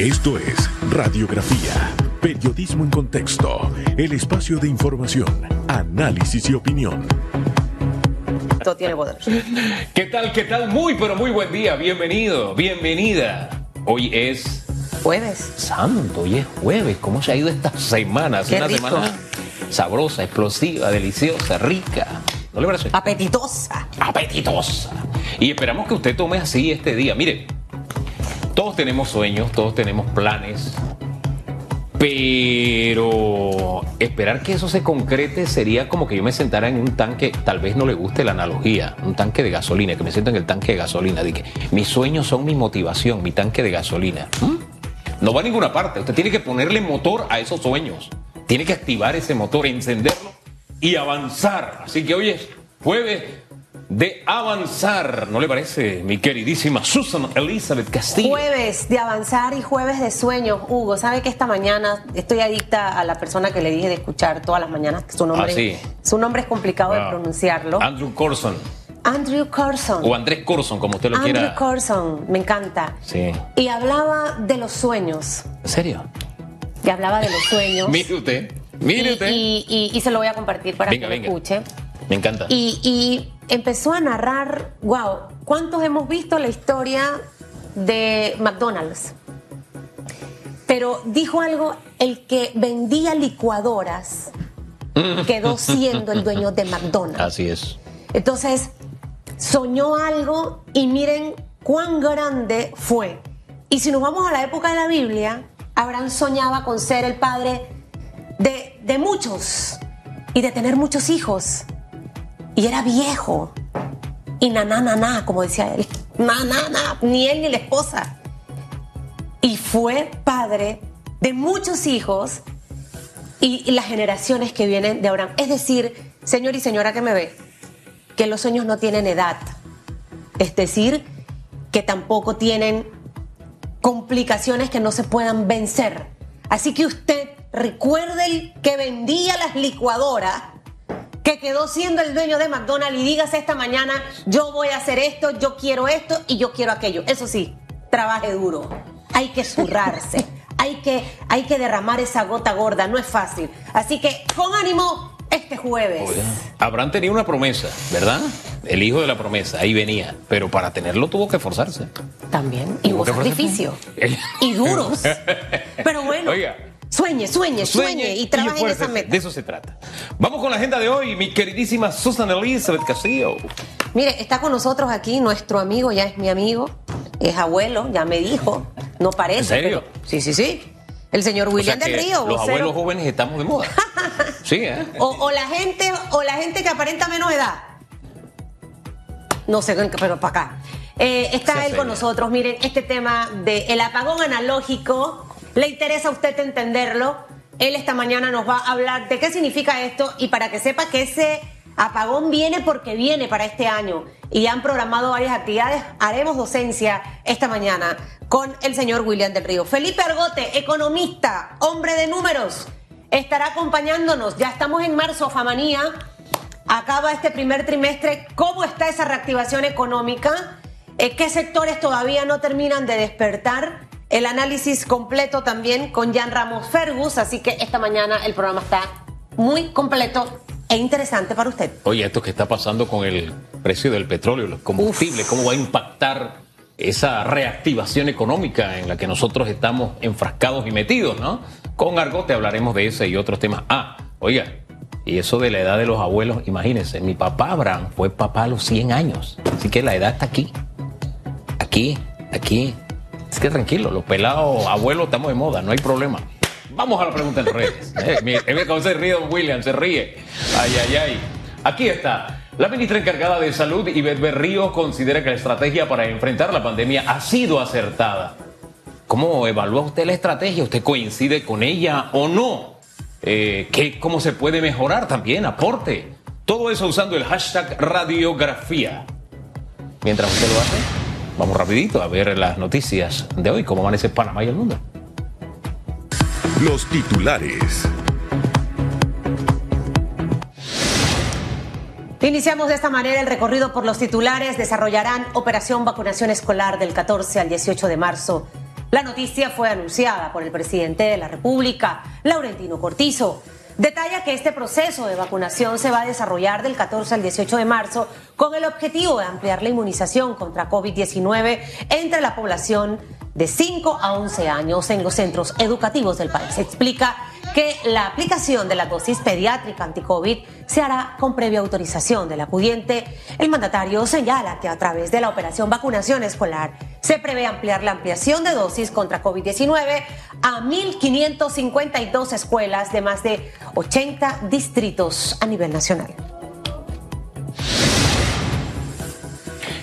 Esto es Radiografía, Periodismo en Contexto, el espacio de información, análisis y opinión. Todo tiene poder. ¿Qué tal? ¿Qué tal? Muy, pero muy buen día. Bienvenido, bienvenida. Hoy es Jueves. santo, hoy es jueves. ¿Cómo se ha ido esta semana? Qué Una rico. semana sabrosa, explosiva, deliciosa, rica. ¿No le parece? Apetitosa. apetitosa. Y esperamos que usted tome así este día. Mire, todos tenemos sueños, todos tenemos planes, pero esperar que eso se concrete sería como que yo me sentara en un tanque, tal vez no le guste la analogía, un tanque de gasolina, que me siento en el tanque de gasolina, de que mis sueños son mi motivación, mi tanque de gasolina. ¿Mm? No va a ninguna parte, usted tiene que ponerle motor a esos sueños, tiene que activar ese motor, encenderlo y avanzar. Así que hoy es jueves de avanzar, ¿no le parece, mi queridísima Susan Elizabeth Castillo? Jueves de avanzar y jueves de sueños. Hugo, ¿sabe que esta mañana estoy adicta a la persona que le dije de escuchar todas las mañanas? Su nombre, Ah, sí. su nombre es complicado de Wow. pronunciarlo. Andrew Corson Andrew Corson. o Andrés Corson, como usted lo Andrew quiera. Corson, me encanta. Sí. Y hablaba de los sueños. ¿En serio? Y hablaba de los sueños. Mire usted, mire y, usted. y- y- y se lo voy a compartir para Venga, que lo escuche. Me encanta. Y empezó a narrar, wow, ¿cuántos hemos visto la historia de McDonald's? Pero dijo algo, el que vendía licuadoras quedó siendo el dueño de McDonald's. Así es. Entonces, soñó algo y miren cuán grande fue. Y si nos vamos a la época de la Biblia, Abraham soñaba con ser el padre de, de muchos y de tener muchos hijos. Y era viejo. Y na, na, na, como decía él. Na, na, na, ni él ni la esposa. Y fue padre de muchos hijos y las generaciones que vienen de Abraham. Es decir, señor y señora que me ve, que los sueños no tienen edad. Es decir, que tampoco tienen complicaciones que no se puedan vencer. Así que usted recuerde el que vendía las licuadoras, que quedó siendo el dueño de McDonald's y dígase esta mañana, yo voy a hacer esto, yo quiero esto y yo quiero aquello. Eso sí, trabaje duro. Hay que zurrarse. Hay que, hay que derramar esa gota gorda, no es fácil. Así que con ánimo este jueves. Oiga, Abraham tenía una promesa, ¿verdad? El hijo de la promesa, ahí venía. Pero para tenerlo tuvo que esforzarse. También. Y hubo sacrificio. y duros. Pero bueno. Oiga. Sueñe, sueñe, sueñe, y trabaje en esa meta. De eso se trata. Vamos con la agenda de hoy, mi queridísima Susan Elizabeth Castillo. Mire, está con nosotros aquí nuestro amigo, ya es mi amigo, es abuelo, ya me dijo, no parece. ¿En serio? pero- sí, sí, sí. El señor William O sea del Río, Los vocero. abuelos jóvenes estamos de moda. Sí, ¿eh? O, o la gente, o la gente que aparenta menos edad. No sé, pero para acá. Eh, está Sí, él con nosotros. Miren, este tema del apagón analógico, ¿le interesa a usted entenderlo? Él esta mañana nos va a hablar de qué significa esto y para que sepa que ese apagón viene porque viene para este año y han programado varias actividades, haremos docencia esta mañana con el señor William del Río. Felipe Argote, economista, hombre de números, estará acompañándonos. Ya estamos en marzo, Famanía. Acaba este primer trimestre. ¿Cómo está esa reactivación económica? Eh, ¿Qué sectores todavía no terminan de despertar? El análisis completo también con Jan Ramos Fergus. Así que esta mañana el programa está muy completo e interesante para usted. Oye, esto que está pasando con el precio del petróleo, los combustibles, cómo va a impactar esa reactivación económica en la que nosotros estamos enfrascados y metidos, ¿no? Con Argote hablaremos de ese y otros temas. Ah, oiga, y eso de la edad de los abuelos, imagínense, mi papá Abraham fue papá a los 100 años, así que la edad está aquí, aquí, aquí. Es que tranquilo, los pelados abuelos estamos de moda, no hay problema. Vamos a la pregunta en redes. Eh, cómo se ríe don William, se ríe. Ay, ay, ay. Aquí está. La ministra encargada de Salud, Ivette Berrío, considera que la estrategia para enfrentar la pandemia ha sido acertada. ¿Cómo evalúa usted la estrategia? ¿Usted coincide con ella o no? Eh, ¿qué- ¿Cómo se puede mejorar también? Aporte. Todo eso usando el hashtag radiografía. Mientras usted lo hace, vamos rapidito a ver las noticias de hoy, cómo amanece Panamá y el mundo. Los titulares. Iniciamos de esta manera el recorrido por los titulares. Desarrollarán operación vacunación escolar del 14 al 18 de marzo. La noticia fue anunciada por el presidente de la República, Laurentino Cortizo. Detalla que este proceso de vacunación se va a desarrollar del 14 al 18 de marzo con el objetivo de ampliar la inmunización contra COVID-19 entre la población de 5 a 11 años en los centros educativos del país. Explica que la aplicación de la dosis pediátrica anti-COVID se hará con previa autorización del acudiente. El mandatario señala que a través de la operación vacunación escolar se prevé ampliar la ampliación de dosis contra COVID-19 a 1.552 escuelas de más de 80 distritos a nivel nacional.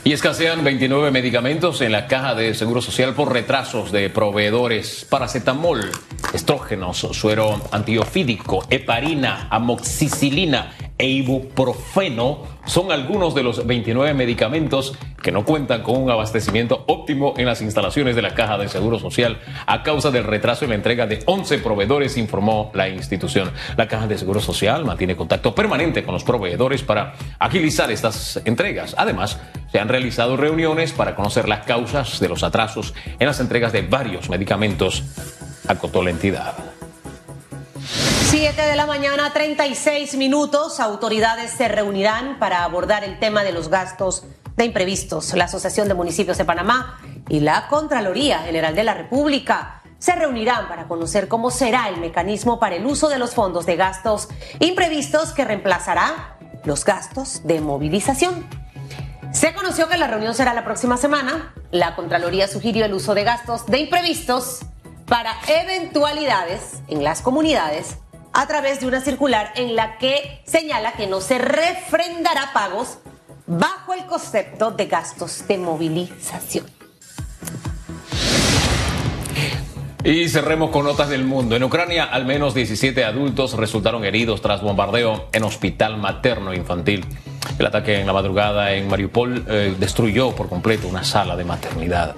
Y escasean 29 medicamentos en la caja de Seguro Social por retrasos de proveedores. Paracetamol, estrógenos, suero antiofídico, heparina, amoxicilina e ibuprofeno son algunos de los 29 medicamentos que no cuentan con un abastecimiento óptimo en las instalaciones de la Caja de Seguro Social a causa del retraso en la entrega de 11 proveedores, informó la institución. La Caja de Seguro Social mantiene contacto permanente con los proveedores para agilizar estas entregas. Además, se han realizado reuniones para conocer las causas de los atrasos en las entregas de varios medicamentos, acotó la entidad. 7 de la mañana, 36 minutos. Autoridades se reunirán para abordar el tema de los gastos de imprevistos. La Asociación de Municipios de Panamá y la Contraloría General de la República se reunirán para conocer cómo será el mecanismo para el uso de los fondos de gastos imprevistos que reemplazará los gastos de movilización. Se conoció que la reunión será la próxima semana. La Contraloría sugirió el uso de gastos de imprevistos para eventualidades en las comunidades a través de una circular en la que señala que no se refrendará pagos bajo el concepto de gastos de movilización. Y cerremos con notas del mundo. En Ucrania, al menos 17 adultos resultaron heridos tras bombardeo en hospital materno infantil. El ataque en la madrugada en Mariupol eh, destruyó por completo una sala de maternidad.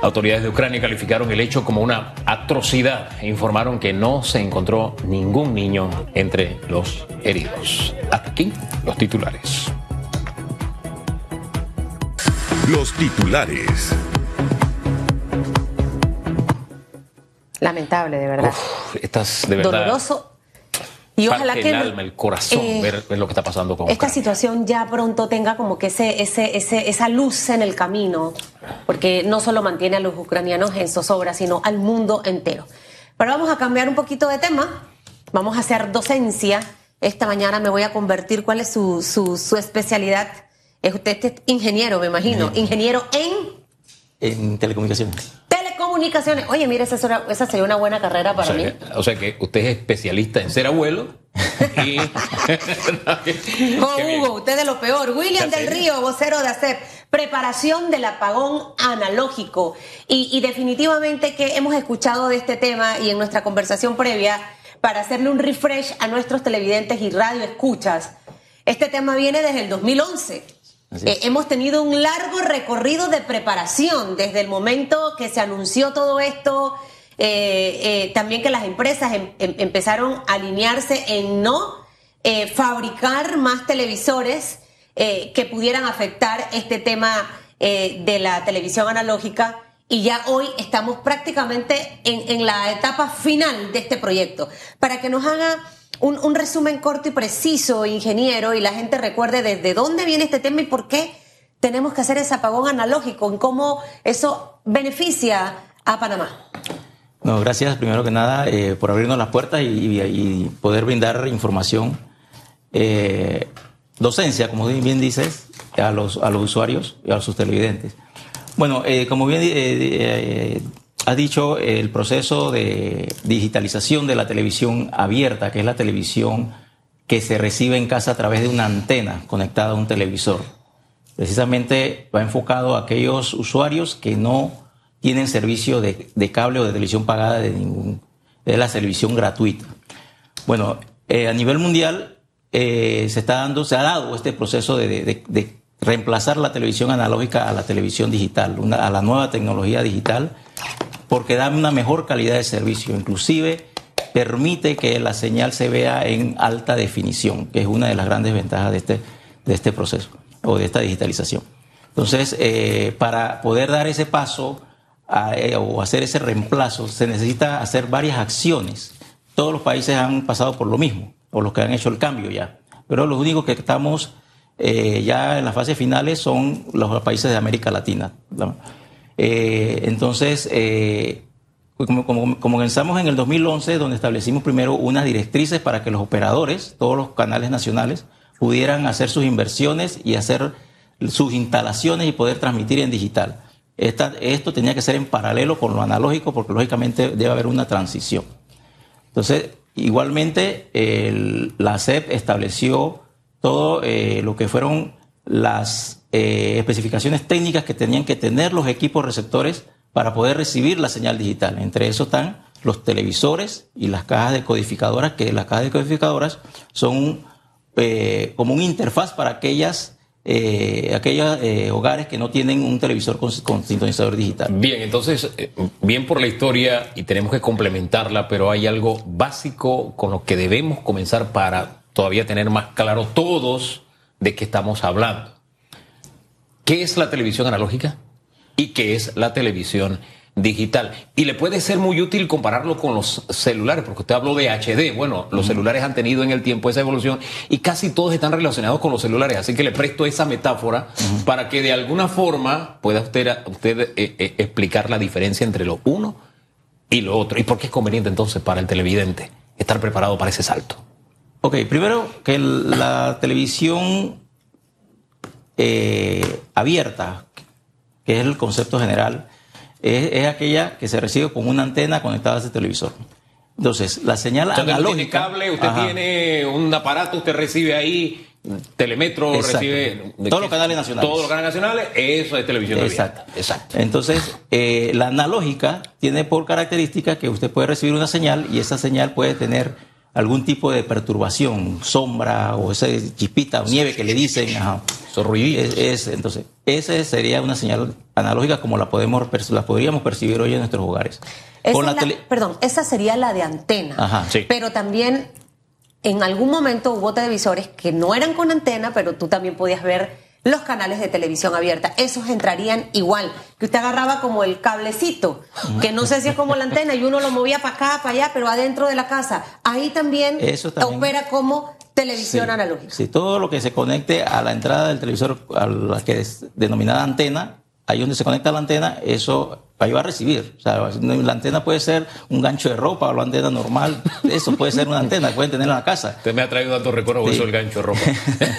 Autoridades de Ucrania calificaron el hecho como una atrocidad e informaron que no se encontró ningún niño entre los heridos. Hasta aquí los titulares. Los titulares. Lamentable, de verdad. estás de verdad. Doloroso y ojalá que el alma, el corazón, eh, ver, ver, lo que está pasando con esta Ucrania. situación ya pronto tenga como que ese, ese, ese, esa luz en el camino, porque no solo mantiene a los ucranianos en zozobra, sino al mundo entero. Pero vamos a cambiar un poquito de tema. Vamos a hacer docencia. Esta mañana me voy a convertir. ¿Cuál es su, su, su especialidad? Es usted es ingeniero, me imagino. Ingeniero en En telecomunicaciones. Telecomunicaciones. Oye, mire, esa, es una- esa sería una buena carrera O para sea, mí. o sea que usted es especialista en ser abuelo y... Oh. Hugo, usted de lo peor. William del. Río, vocero de ACEP. Preparación del apagón analógico. Y, y definitivamente que hemos escuchado de este tema y en nuestra conversación previa, para hacerle un refresh a nuestros televidentes y radio escuchas, este tema viene desde el 2011. Eh, hemos tenido un largo recorrido de preparación desde el momento que se anunció todo esto, eh, eh, también que las empresas em- em- empezaron a alinearse en no fabricar más televisores que pudieran afectar este tema de la televisión analógica. Y ya hoy estamos prácticamente en, en la etapa final de este proyecto. Para que nos haga un, resumen corto y preciso, ingeniero, y la gente recuerde desde dónde viene este tema y por qué tenemos que hacer ese apagón analógico, en cómo eso beneficia a Panamá. No, gracias primero que nada eh, por abrirnos las puertas y poder brindar información, eh, docencia, como bien dices, a los, a los usuarios y a sus televidentes. Bueno, eh, como bien has dicho, el proceso de digitalización de la televisión abierta, que es la televisión que se recibe en casa a través de una antena conectada a un televisor, precisamente va enfocado a aquellos usuarios que no tienen servicio de, cable o de televisión pagada de ningún, la televisión gratuita. Bueno, eh, a nivel mundial eh, se está dando, se ha dado este proceso de, reemplazar la televisión analógica a la televisión digital, a la nueva tecnología digital, porque da una mejor calidad de servicio, inclusive permite que la señal se vea en alta definición, que es una de las grandes ventajas de este, de este proceso o de esta digitalización. Entonces, eh, para poder dar ese paso eh, o hacer ese reemplazo, se necesita hacer varias acciones. Todos los países han pasado por lo mismo, o los que han hecho el cambio ya. Pero los únicos que estamos eh, ya en las fases finales son los países de América Latina. Eh, entonces, como, como, comenzamos en el 2011, donde establecimos primero unas directrices para que los operadores, todos los canales nacionales, pudieran hacer sus inversiones y hacer sus instalaciones y poder transmitir en digital. esto tenía que ser en paralelo con lo analógico porque lógicamente debe haber una transición. Entonces, igualmente, la CEP estableció todo eh, lo que fueron las eh, especificaciones técnicas que tenían que tener los equipos receptores para poder recibir la señal digital. Entre eso están los televisores y las cajas decodificadoras, que las cajas decodificadoras son eh, como un interfaz para aquellas eh, aquellos eh, hogares que no tienen un televisor con, sintonizador digital. Bien, entonces, eh, bien por la historia y tenemos que complementarla, pero hay algo básico con lo que debemos comenzar para todavía tener más claro todos de qué estamos hablando. ¿Qué es la televisión analógica y qué es la televisión digital. Y le puede ser muy útil compararlo con los celulares, porque usted habló de HD. Bueno, los celulares han tenido en el tiempo esa evolución y casi todos están relacionados con los celulares. Así que le presto esa metáfora para que de alguna forma pueda usted, usted eh, eh, explicar la diferencia entre lo uno y lo otro. ¿Y por qué es conveniente entonces para el televidente estar preparado para ese salto? Ok, primero que la televisión eh, abierta, que es el concepto general, es, aquella que se recibe con una antena conectada a ese televisor. Entonces, la señal analógica. Usted tiene cable, usted tiene un aparato, usted recibe ahí telemetro, recibe. todos los canales nacionales. Todos los canales nacionales, eso es televisión Exacto. Exacto. Entonces, eh, la analógica tiene por característica que usted puede recibir una señal y esa señal puede tener algún tipo de perturbación, sombra o esa chispita o nieve que le dicen. Ajá. Es, entonces, esa sería una señal analógica como la, podemos, la podríamos percibir hoy en nuestros hogares. perdón, esa sería la de antena. Pero también en algún momento hubo televisores que no eran con antena, pero tú también podías ver los canales de televisión abierta. Esos entrarían igual, que usted agarraba como el cablecito, que no sé si es como la antena, y uno lo movía para acá, para allá, pero adentro de la casa. Ahí también, opera como televisión analógica. Sí, todo lo que se conecte a la entrada del televisor, a la que es denominada antena, ahí donde se conecta la antena, eso ahí va a recibir. O sea, la antena puede ser un gancho de ropa o la antena normal, eso puede ser una antena, pueden tener en la casa. Usted me ha traído tantos recuerdos eso el gancho de ropa.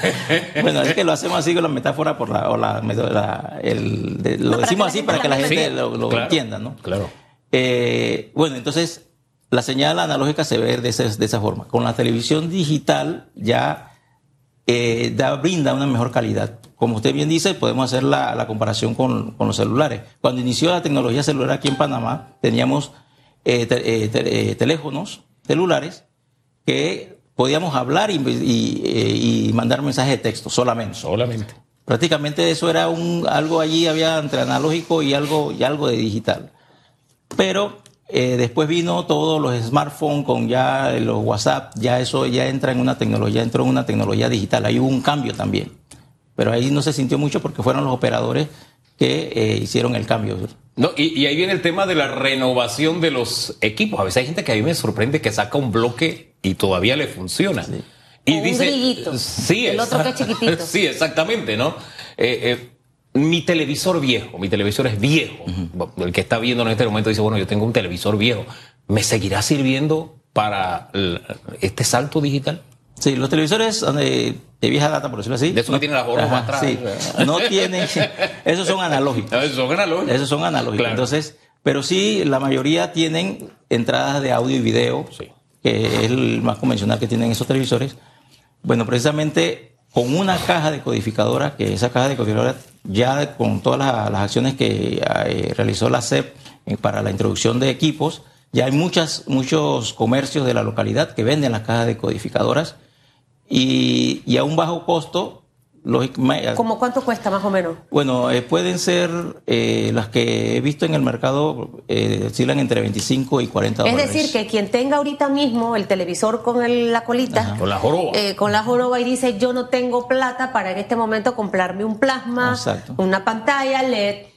bueno, es que lo hacemos así con la metáfora por la, o la, lo decimos así para que la gente lo, entienda, ¿no? Claro. Eh, bueno, entonces la señal analógica se ve de, de esa forma. Con la televisión digital ya eh, da, brinda una mejor calidad como usted bien dice, podemos hacer la, comparación con, los celulares. Cuando inició la tecnología celular aquí en Panamá, teníamos eh, eh, eh, teléfonos celulares que podíamos hablar y, mandar mensajes de texto solamente. Solamente. Prácticamente eso era un algo allí había entre analógico y algo y algo de digital. Pero después vino todos los smartphones con ya los WhatsApp, ya eso ya entra en una tecnología, entró en una tecnología digital. Ahí hubo un cambio también pero ahí no se sintió mucho porque fueron los operadores que eh, hicieron el cambio. No, y, ahí viene el tema de la renovación de los equipos. A veces hay gente que a mí me sorprende que saca un bloque y todavía le funciona. Y un dice, sí, el otro que es chiquitito. Sí, exactamente, ¿no? Eh, eh, mi televisor viejo, mi televisor es viejo. El que está viendo en este momento dice, bueno, yo tengo un televisor viejo. ¿Me seguirá sirviendo para este salto digital? Sí, los televisores de, vieja data, por decirlo así. De eso no tienen las borras atrás. Sí, no tienen. Esos son analógicos. Esos son analógicos. Esos son analógicos. Entonces, pero sí, la mayoría tienen entradas de audio y video, que es el más convencional que tienen esos televisores. Bueno, precisamente con una caja decodificadora, que esa caja decodificadora ya con todas las, acciones que eh, realizó la CEP eh, para la introducción de equipos, ya hay muchas, muchos comercios de la localidad que venden las cajas decodificadoras y, a un bajo costo. ¿Cómo cuánto cuesta más o menos? Bueno, eh, pueden ser eh, las que he visto en el mercado, eh, oscilan entre 25 y 40 dólares. Es decir, que quien tenga ahorita mismo el televisor con la colita, con la joroba, con la joroba y dice yo no tengo plata para en este momento comprarme un plasma, una pantalla LED,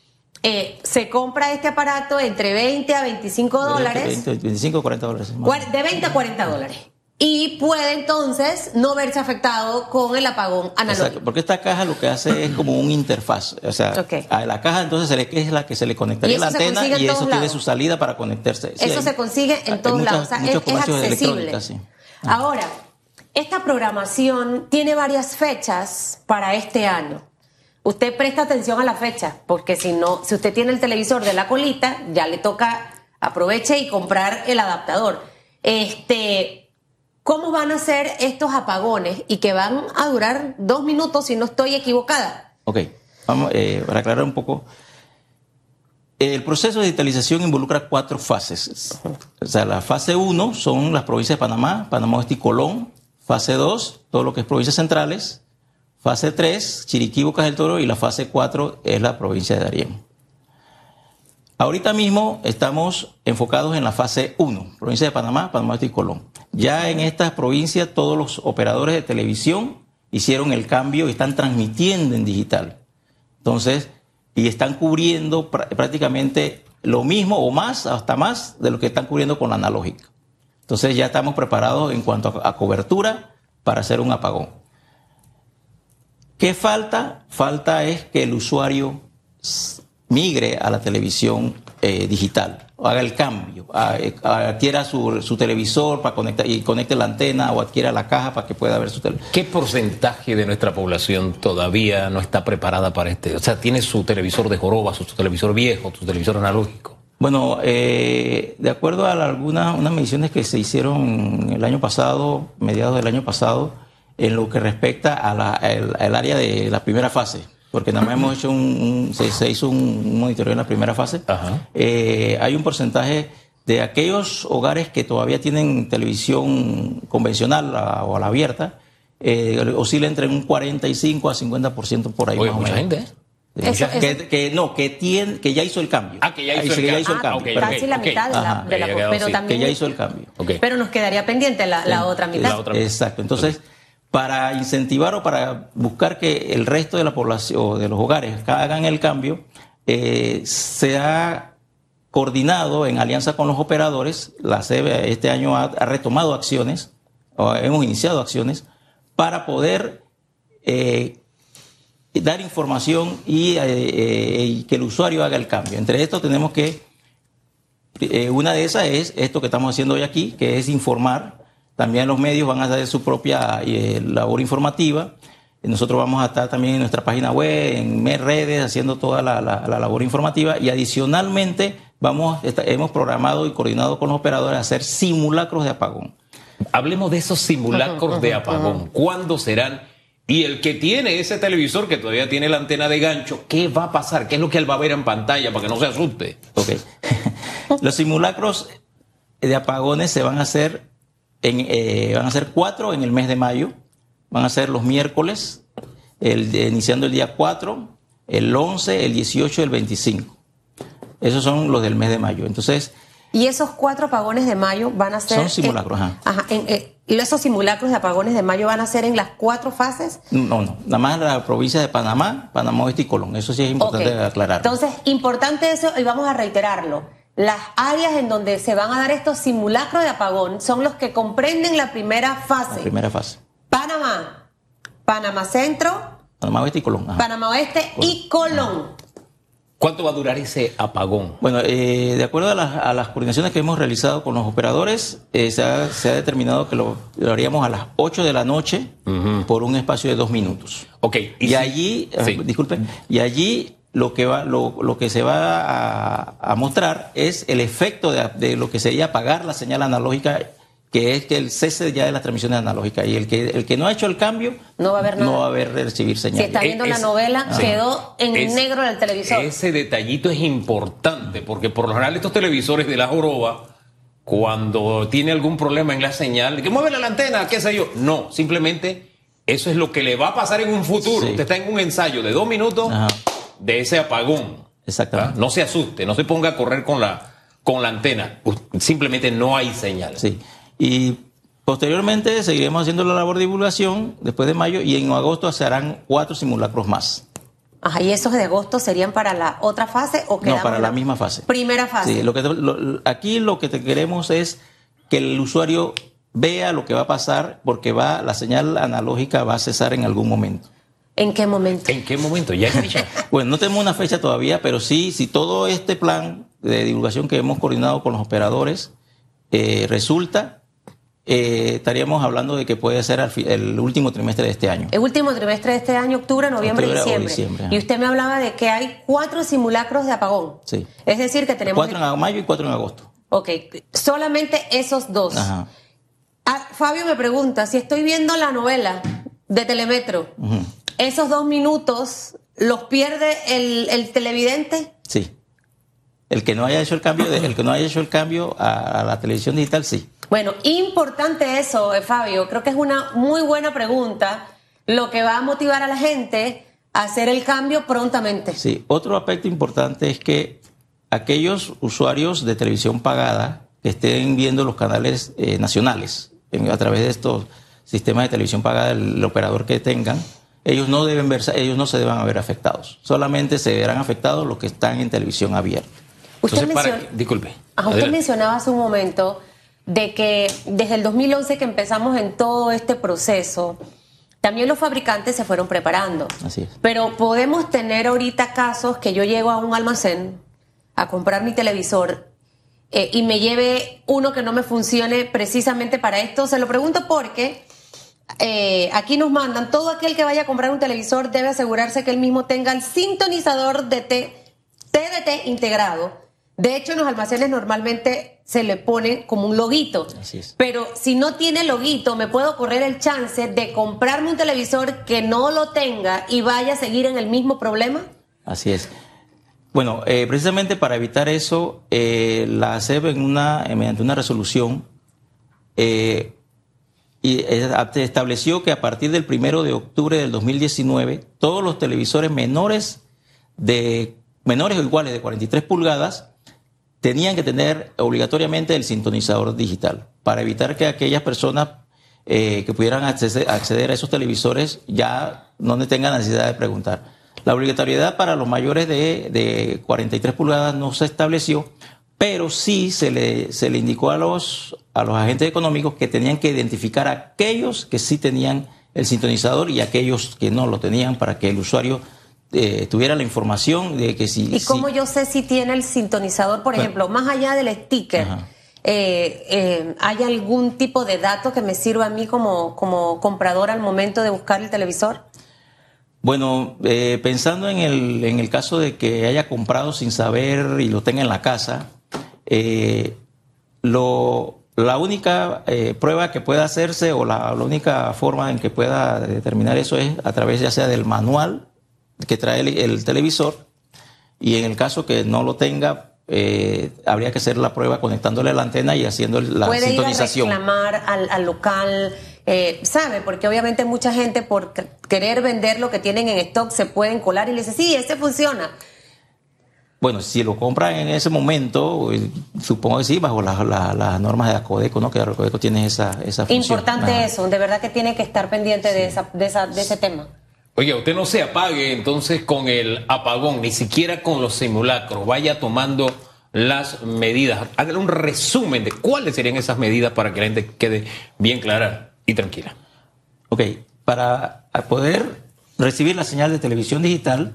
eh, se compra este aparato entre 20 a 25 dólares. 20, 25 o 40 dólares. más. De 20 a 40 dólares. Y puede entonces no verse afectado con el apagón analógico. Exacto, porque esta caja lo que hace es como un interfaz. O sea, a la caja entonces se le, que es la que se le conectaría la antena y eso tiene su salida para conectarse. Sí, Eso hay- se consigue en todos muchas- lados. O sea, es, muchos accesible. sí. Ahora, esta programación tiene varias fechas para este año. Usted presta atención a la fecha, porque si no, si usted tiene el televisor de la colita, ya le toca aproveche y comprar el adaptador. Este, ¿cómo van a ser estos apagones y que van a durar dos minutos si no estoy equivocada? Ok, vamos, eh, para aclarar un poco. El proceso de digitalización involucra cuatro fases. O sea, la fase 1 son las provincias de Panamá, Panamá Oeste y Colón. Fase 2, todo lo que es provincias centrales. Fase 3, Chiriquí, Bocas del Toro. Y la fase 4 es la provincia de Darién. Ahorita mismo estamos enfocados en la fase 1, provincia de Panamá, Panamá Oeste y Colón. Ya en estas provincias todos los operadores de televisión hicieron el cambio y están transmitiendo en digital. Entonces, y están cubriendo pr- prácticamente lo mismo o más, hasta más de lo que están cubriendo con la analógica. Entonces ya estamos preparados en cuanto a, cobertura para hacer un apagón. ¿Qué falta? Falta es que el usuario migre a la televisión eh, digital, haga el cambio, a- eh, a- adquiera su, su televisor para conectar y conecte la antena o adquiera la caja para que pueda ver su televisor. ¿Qué porcentaje de nuestra población todavía no está preparada para este? O sea, tiene su televisor de joroba, su, su televisor viejo, su televisor analógico. Bueno, eh, de acuerdo a algunas unas mediciones que se hicieron el año pasado, mediados del año pasado, en lo que respecta a la- al- al área de la primera fase, porque nada más hemos hecho un, un- se, se hizo un monitoreo en la primera fase, Ajá. eh, hay un porcentaje de aquellos hogares que todavía tienen televisión convencional a- o a la abierta, eh, oscila entre un 45 a 50% por ahí Oye, más o mucha menos. gente, ¿eh? Sí. Eso- que, eso- que no, que, tiene, que ya hizo el cambio. Ah, que ya hizo sí, el ya cambio. Ah. Casi la mitad de la, Ajá. de la- Ya quedado, pero sí, también que ya hizo el cambio. Ok. Pero nos quedaría pendiente la, la otra mitad. La otra mitad. Exacto. Entonces, para incentivar o para buscar que el resto de la población o de los hogares hagan el cambio, eh, se ha coordinado en alianza con los operadores. La CEBE este año ha, retomado acciones, o hemos iniciado acciones, para poder eh, dar información y, eh, y que el usuario haga el cambio. Entre esto tenemos que una de esas es esto que estamos haciendo hoy aquí, que es informar. También los medios van a hacer su propia eh, labor informativa. Nosotros vamos a estar también en nuestra página web, en redes, haciendo toda la, la- la labor informativa. Y adicionalmente, vamos, hemos programado y coordinado con los operadores a hacer simulacros de apagón. Hablemos de esos simulacros de apagón. ¿Cuándo serán? Y el que tiene ese televisor que todavía tiene la antena de gancho, ¿qué va a pasar? ¿Qué es lo que él va a ver en pantalla para que no se asuste? Ok. Los simulacros de apagones se van a hacer en, eh, van a ser cuatro en el mes de mayo. Van a ser los miércoles, el, iniciando el día 4, el 11, el 18 y el 25. Esos son los del mes de mayo. Entonces, Y esos cuatro apagones de mayo van a ser. Son simulacros, en- ajá. Ajá, en- eh, y esos simulacros de apagones de mayo van a ser en las cuatro fases. no, no, nada más la provincia de Panamá, Panamá Oeste y Colón. Eso sí es importante Ok. aclarar. Entonces, importante eso, y vamos a reiterarlo. Las áreas en donde se van a dar estos simulacros de apagón son los que comprenden la primera fase. la primera fase. Panamá, Panamá Centro, Panamá Oeste y Colón. ajá. Panamá Oeste y Colón. ¿Cuánto va a durar ese apagón? Bueno, eh, de acuerdo a las, a las coordinaciones que hemos realizado con los operadores, eh, se, ha, se ha determinado que lo, lo haríamos a las 8 de la noche por un espacio de dos minutos. Ok. Y, si- allí, Sí. disculpe, y allí lo que, va, lo, lo que se va a, a mostrar es el efecto de, de lo que sería apagar la señal analógica, que es que el cese ya de las transmisiones analógicas. Y el que, el que no ha hecho el cambio, No va a haber nada. no va a haber recibir Si señal. está viendo la Es- novela, quedó en Es- negro en el televisor. Ese detallito es importante porque por lo general estos televisores de la joroba, cuando tiene algún problema en la señal, que mueve la antena, qué sé yo. No, simplemente eso es lo que le va a pasar en un futuro. Sí. Usted está en un ensayo de dos minutos Ajá. De ese apagón. Exactamente. ¿Ah? No se asuste, no se ponga a correr con la, con la antena. U- Simplemente no hay señal. Sí. Y posteriormente seguiremos haciendo la labor de divulgación después de mayo y en agosto se harán cuatro simulacros más. Ajá, ¿y esos de agosto serían para la otra fase o No, para la misma fase. Primera fase. Sí, lo que te- lo- aquí lo que te queremos es que el usuario vea lo que va a pasar porque va la señal analógica va a cesar en algún momento. ¿En qué momento? ¿En qué momento? ¿Ya hay fecha? Bueno, no tenemos una fecha todavía, pero sí, si todo este plan de divulgación que hemos coordinado con los operadores eh, resulta, eh, estaríamos hablando de que puede ser el último trimestre de este año. El último trimestre de este año, octubre, noviembre y Octubre diciembre. Y usted me hablaba de que hay cuatro simulacros de apagón. Sí. Es decir, que tenemos... Cuatro en mayo y cuatro en agosto. Ok, solamente esos dos. Ajá. Ah, Fabio me pregunta, si estoy viendo la novela de Telemetro, ¿esos dos minutos los pierde el, el televidente? Sí. El que no haya hecho el cambio, de- el que no haya hecho el cambio a, a la televisión digital, sí. Bueno, importante eso, eh, Fabio. Creo que es una muy buena pregunta, lo que va a motivar a la gente a hacer el cambio prontamente. Sí, otro aspecto importante es que aquellos usuarios de televisión pagada que estén viendo los canales eh, nacionales en- a través de estos sistemas de televisión pagada, el, el operador que tengan, ellos no deben verse, ellos no se deban a ver afectados. Solamente se verán afectados los que están en televisión abierta. Usted Entonces, para menciona- que- disculpe. Ajá, usted mencionaba hace un momento de que desde el 2011 que empezamos en todo este proceso, también los fabricantes se fueron preparando. Así es. Pero podemos tener ahorita casos que yo llego a un almacén a comprar mi televisor eh, y me lleve uno que no me funcione precisamente para esto. Se lo pregunto porque eh, aquí nos mandan, todo aquel que vaya a comprar un televisor debe asegurarse que él mismo tenga el sintonizador de T- TDT integrado. De hecho, en los almacenes normalmente se le pone como un loguito. Así es. Pero si no tiene loguito, me puedo correr el chance de comprarme un televisor que no lo tenga y vaya a seguir en el mismo problema. Así es. Bueno, eh, precisamente para evitar eso, eh, la ACEP en una, mediante una resolución eh, y estableció que a partir del primero de octubre del 2019, todos los televisores menores de menores o iguales de 43 pulgadas tenían que tener obligatoriamente el sintonizador digital para evitar que aquellas personas eh, que pudieran acceder, acceder a esos televisores ya no tengan necesidad de preguntar. La obligatoriedad para los mayores de, de 43 pulgadas no se estableció, pero sí se le, se le indicó a los, a los agentes económicos que tenían que identificar a aquellos que sí tenían el sintonizador y aquellos que no lo tenían para que el usuario eh, tuviera la información de que si... ¿Y si- cómo yo sé si tiene el sintonizador, por Bueno. ejemplo, más allá del sticker? Eh, eh, ¿Hay algún tipo de dato que me sirva a mí como, como comprador al momento de buscar el televisor? Bueno, pensando en el, en el caso de que haya comprado sin saber y lo tenga en la casa, eh, lo, la única eh, prueba que pueda hacerse o la, la única forma en que pueda determinar eso es a través ya sea del manual que trae el, el televisor y en el caso que no lo tenga, eh, habría que hacer la prueba conectándole a la antena y haciendo la Puede ir a sintonización. reclamar al, al local, eh, ¿sabe? Porque obviamente mucha gente por querer vender lo que tienen en stock se pueden colar y le dice, sí, ese funciona. Bueno, si lo compran en ese momento, eh, supongo que sí, bajo la- la- las normas de Acodeco, ¿no? Que Acodeco tiene esa, esa función. Importante Ajá. eso, de verdad que tiene que estar pendiente de, esa, de, esa, de ese tema. Oiga, usted no se apague entonces con el apagón, ni siquiera con los simulacros. Vaya tomando las medidas. Hágale un resumen de cuáles serían esas medidas para que la gente quede bien clara y tranquila. Ok, para poder recibir la señal de televisión digital,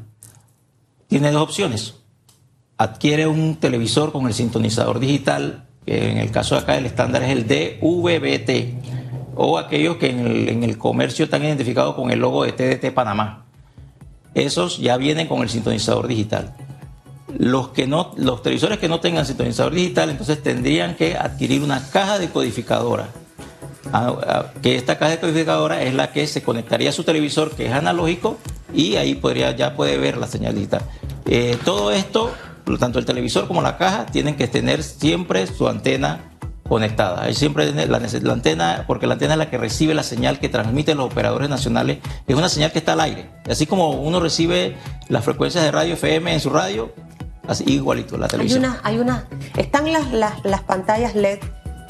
tiene dos opciones. Adquiere un televisor con el sintonizador digital, que en el caso de acá el estándar es el DVB-T, o aquellos que en el, en el comercio están identificados con el logo de TDT Panamá. Esos ya vienen con el sintonizador digital. Los, que no, los televisores que no tengan sintonizador digital, entonces tendrían que adquirir una caja decodificadora Ah, ah, que esta caja decodificadora es la que se conectaría a su televisor, que es analógico, y ahí podría, ya puede ver la señal digital. Eh, todo esto, tanto el televisor como la caja, tienen que tener siempre su antena conectada. Hay siempre la, la antena, porque la antena es la que recibe la señal que transmiten los operadores nacionales, es una señal que está al aire. Así como uno recibe las frecuencias de radio FM en su radio, así igualito la Hay televisión. una, hay una, están las, las, las pantallas LED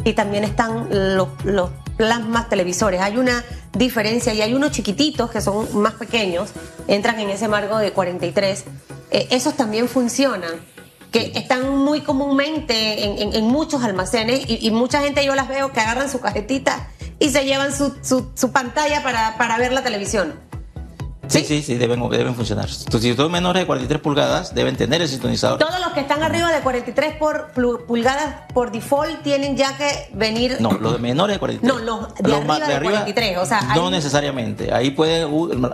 y también están los, los plasmas televisores. Hay una diferencia y hay unos chiquititos que son más pequeños, entran en ese marco de 43. Eh, esos también funcionan que están muy comúnmente en, en- en muchos almacenes y, y mucha gente yo las veo que agarran su cajetita y se llevan su, su- su pantalla para, para ver la televisión. Sí, sí, sí, deben, deben funcionar. Si son menores de 43 pulgadas, deben tener el sintonizador. Todos los que están arriba de 43 por pulgadas por default tienen ya que venir. No, los de menores de 43. No, los de ma- arriba de 43, o sea, no hay- necesariamente. Ahí pueden,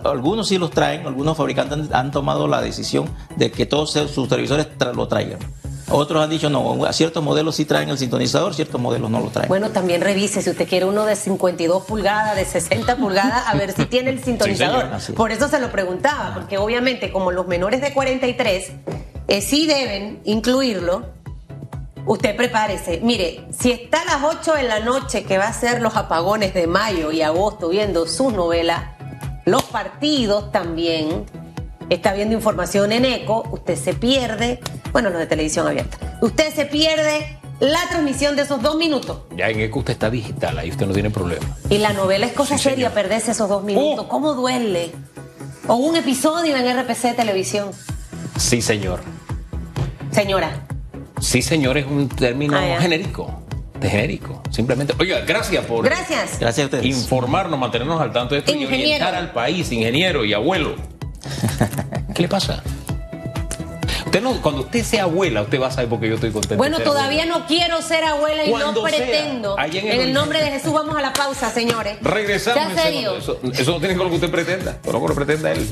algunos sí los traen, algunos fabricantes han, han tomado la decisión de que todos sus televisores tra- lo traigan. Otros han dicho no, a ciertos modelos sí traen el sintonizador, ciertos modelos no lo traen. Bueno, también revise si usted quiere uno de 52 pulgadas, de 60 pulgadas, a ver si tiene el sintonizador. es. Por eso se lo preguntaba, porque obviamente como los menores de 43 eh, sí deben incluirlo, usted prepárese. Mire, si está a las 8 de la noche que va a ser los apagones de mayo y agosto viendo sus novelas, los partidos también, está viendo información en eco, usted se pierde, bueno, los de televisión abierta, usted se pierde la transmisión de esos dos minutos. Ya en ECO usted está digital, ahí usted no tiene problema. Y la novela es cosa Sí, seria señor. perderse esos dos minutos. Oh. ¿Cómo duele? O un episodio en RPC de televisión. Sí, señor. Señora, Sí, señor, es un término Ah, genérico. De genérico. Simplemente. Oiga, gracias por gracias. Gracias a ustedes. informarnos, mantenernos al tanto de esto y orientar al país, ingeniero y abuelo. ¿Qué le pasa? Usted no, cuando usted sea abuela, usted va a saber por qué yo estoy contento. Bueno, todavía abuela. no quiero ser abuela y no Cuando pretendo. en en, el nombre de. Jesús vamos a la pausa, señores. Regresamos. En serio. Eso, eso no tiene que ver con lo que usted pretenda, con lo que pretenda él.